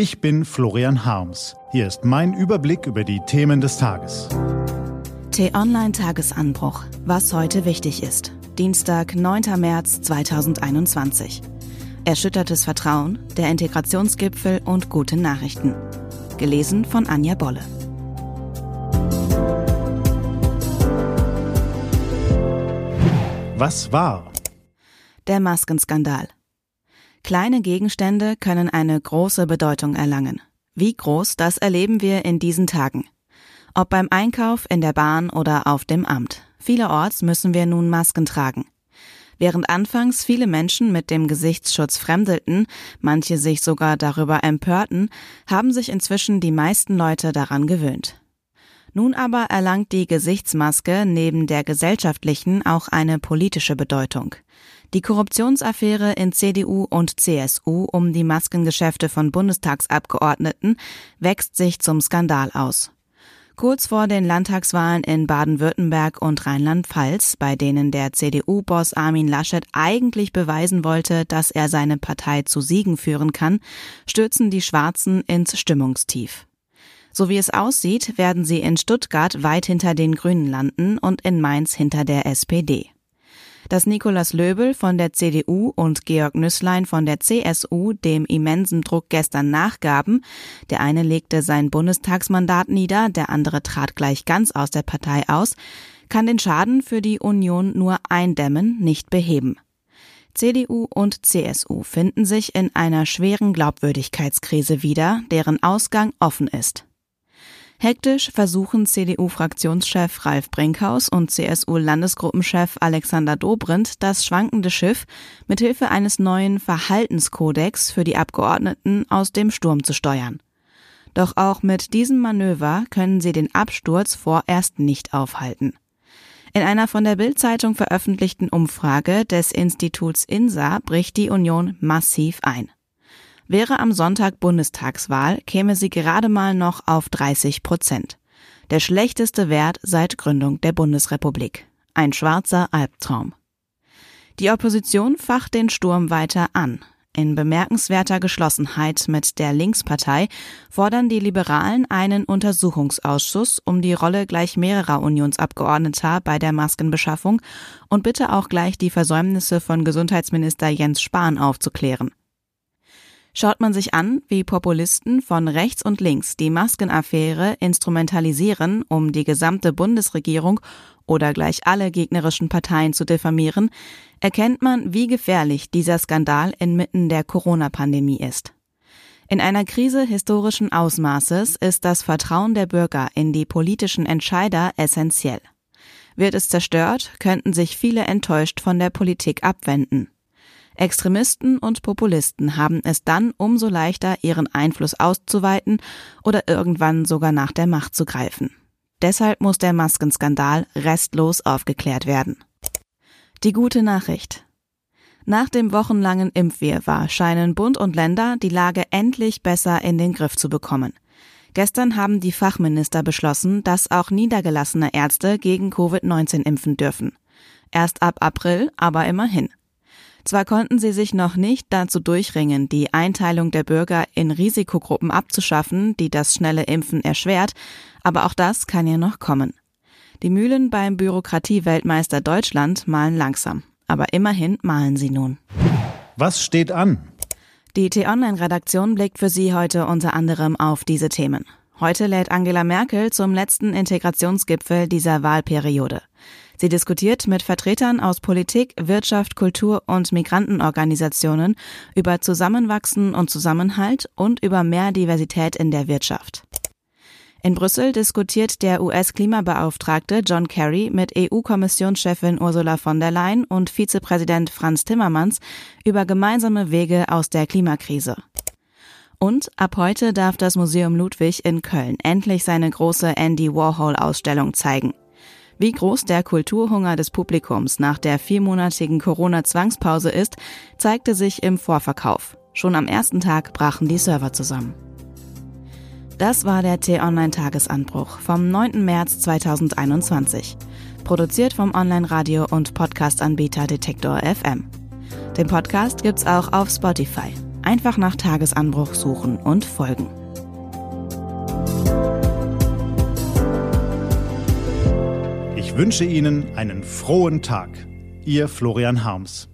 Ich bin Florian Harms. Hier ist mein Überblick über die Themen des Tages. T-Online Tagesanbruch. Was heute wichtig ist. Dienstag, 9. März 2021. Erschüttertes Vertrauen, der Integrationsgipfel und gute Nachrichten. Gelesen von Anja Bolle. Was war? Der Maskenskandal. Kleine Gegenstände können eine große Bedeutung erlangen. Wie groß, das erleben wir in diesen Tagen. Ob beim Einkauf, in der Bahn oder auf dem Amt. Vielerorts müssen wir nun Masken tragen. Während anfangs viele Menschen mit dem Gesichtsschutz fremdelten, manche sich sogar darüber empörten, haben sich inzwischen die meisten Leute daran gewöhnt. Nun aber erlangt die Gesichtsmaske neben der gesellschaftlichen auch eine politische Bedeutung. Die Korruptionsaffäre in CDU und CSU um die Maskengeschäfte von Bundestagsabgeordneten wächst sich zum Skandal aus. Kurz vor den Landtagswahlen in Baden-Württemberg und Rheinland-Pfalz, bei denen der CDU-Boss Armin Laschet eigentlich beweisen wollte, dass er seine Partei zu Siegen führen kann, stürzen die Schwarzen ins Stimmungstief. So wie es aussieht, werden sie in Stuttgart weit hinter den Grünen landen und in Mainz hinter der SPD dass Nikolaus Löbel von der CDU und Georg Nüßlein von der CSU dem immensen Druck gestern nachgaben. Der eine legte sein Bundestagsmandat nieder, der andere trat gleich ganz aus der Partei aus, kann den Schaden für die Union nur eindämmen, nicht beheben. CDU und CSU finden sich in einer schweren Glaubwürdigkeitskrise wieder, deren Ausgang offen ist. Hektisch versuchen CDU-Fraktionschef Ralf Brinkhaus und CSU-Landesgruppenchef Alexander Dobrindt das schwankende Schiff mithilfe eines neuen Verhaltenskodex für die Abgeordneten aus dem Sturm zu steuern. Doch auch mit diesem Manöver können sie den Absturz vorerst nicht aufhalten. In einer von der Bild-Zeitung veröffentlichten Umfrage des Instituts INSA bricht die Union massiv ein. Wäre am Sonntag Bundestagswahl, käme sie gerade mal noch auf 30 Prozent. Der schlechteste Wert seit Gründung der Bundesrepublik. Ein schwarzer Albtraum. Die Opposition facht den Sturm weiter an. In bemerkenswerter Geschlossenheit mit der Linkspartei fordern die Liberalen einen Untersuchungsausschuss um die Rolle gleich mehrerer Unionsabgeordneter bei der Maskenbeschaffung und bitte auch gleich die Versäumnisse von Gesundheitsminister Jens Spahn aufzuklären. Schaut man sich an, wie Populisten von rechts und links die Maskenaffäre instrumentalisieren, um die gesamte Bundesregierung oder gleich alle gegnerischen Parteien zu diffamieren, erkennt man, wie gefährlich dieser Skandal inmitten der Corona-Pandemie ist. In einer Krise historischen Ausmaßes ist das Vertrauen der Bürger in die politischen Entscheider essentiell. Wird es zerstört, könnten sich viele enttäuscht von der Politik abwenden. Extremisten und Populisten haben es dann umso leichter, ihren Einfluss auszuweiten oder irgendwann sogar nach der Macht zu greifen. Deshalb muss der Maskenskandal restlos aufgeklärt werden. Die gute Nachricht. Nach dem wochenlangen Impfwirrwarr scheinen Bund und Länder die Lage endlich besser in den Griff zu bekommen. Gestern haben die Fachminister beschlossen, dass auch niedergelassene Ärzte gegen Covid-19 impfen dürfen. Erst ab April, aber immerhin. Zwar konnten sie sich noch nicht dazu durchringen, die Einteilung der Bürger in Risikogruppen abzuschaffen, die das schnelle Impfen erschwert, aber auch das kann ja noch kommen. Die Mühlen beim Bürokratie-Weltmeister Deutschland malen langsam, aber immerhin malen sie nun. Was steht an? Die T-Online-Redaktion blickt für Sie heute unter anderem auf diese Themen. Heute lädt Angela Merkel zum letzten Integrationsgipfel dieser Wahlperiode. Sie diskutiert mit Vertretern aus Politik, Wirtschaft, Kultur und Migrantenorganisationen über Zusammenwachsen und Zusammenhalt und über mehr Diversität in der Wirtschaft. In Brüssel diskutiert der US-Klimabeauftragte John Kerry mit EU-Kommissionschefin Ursula von der Leyen und Vizepräsident Franz Timmermans über gemeinsame Wege aus der Klimakrise. Und ab heute darf das Museum Ludwig in Köln endlich seine große Andy Warhol-Ausstellung zeigen. Wie groß der Kulturhunger des Publikums nach der viermonatigen Corona-Zwangspause ist, zeigte sich im Vorverkauf. Schon am ersten Tag brachen die Server zusammen. Das war der T-Online-Tagesanbruch vom 9. März 2021. Produziert vom Online-Radio- und Podcast-Anbieter Detektor FM. Den Podcast gibt's auch auf Spotify. Einfach nach Tagesanbruch suchen und folgen. Ich wünsche Ihnen einen frohen Tag. Ihr Florian Harms.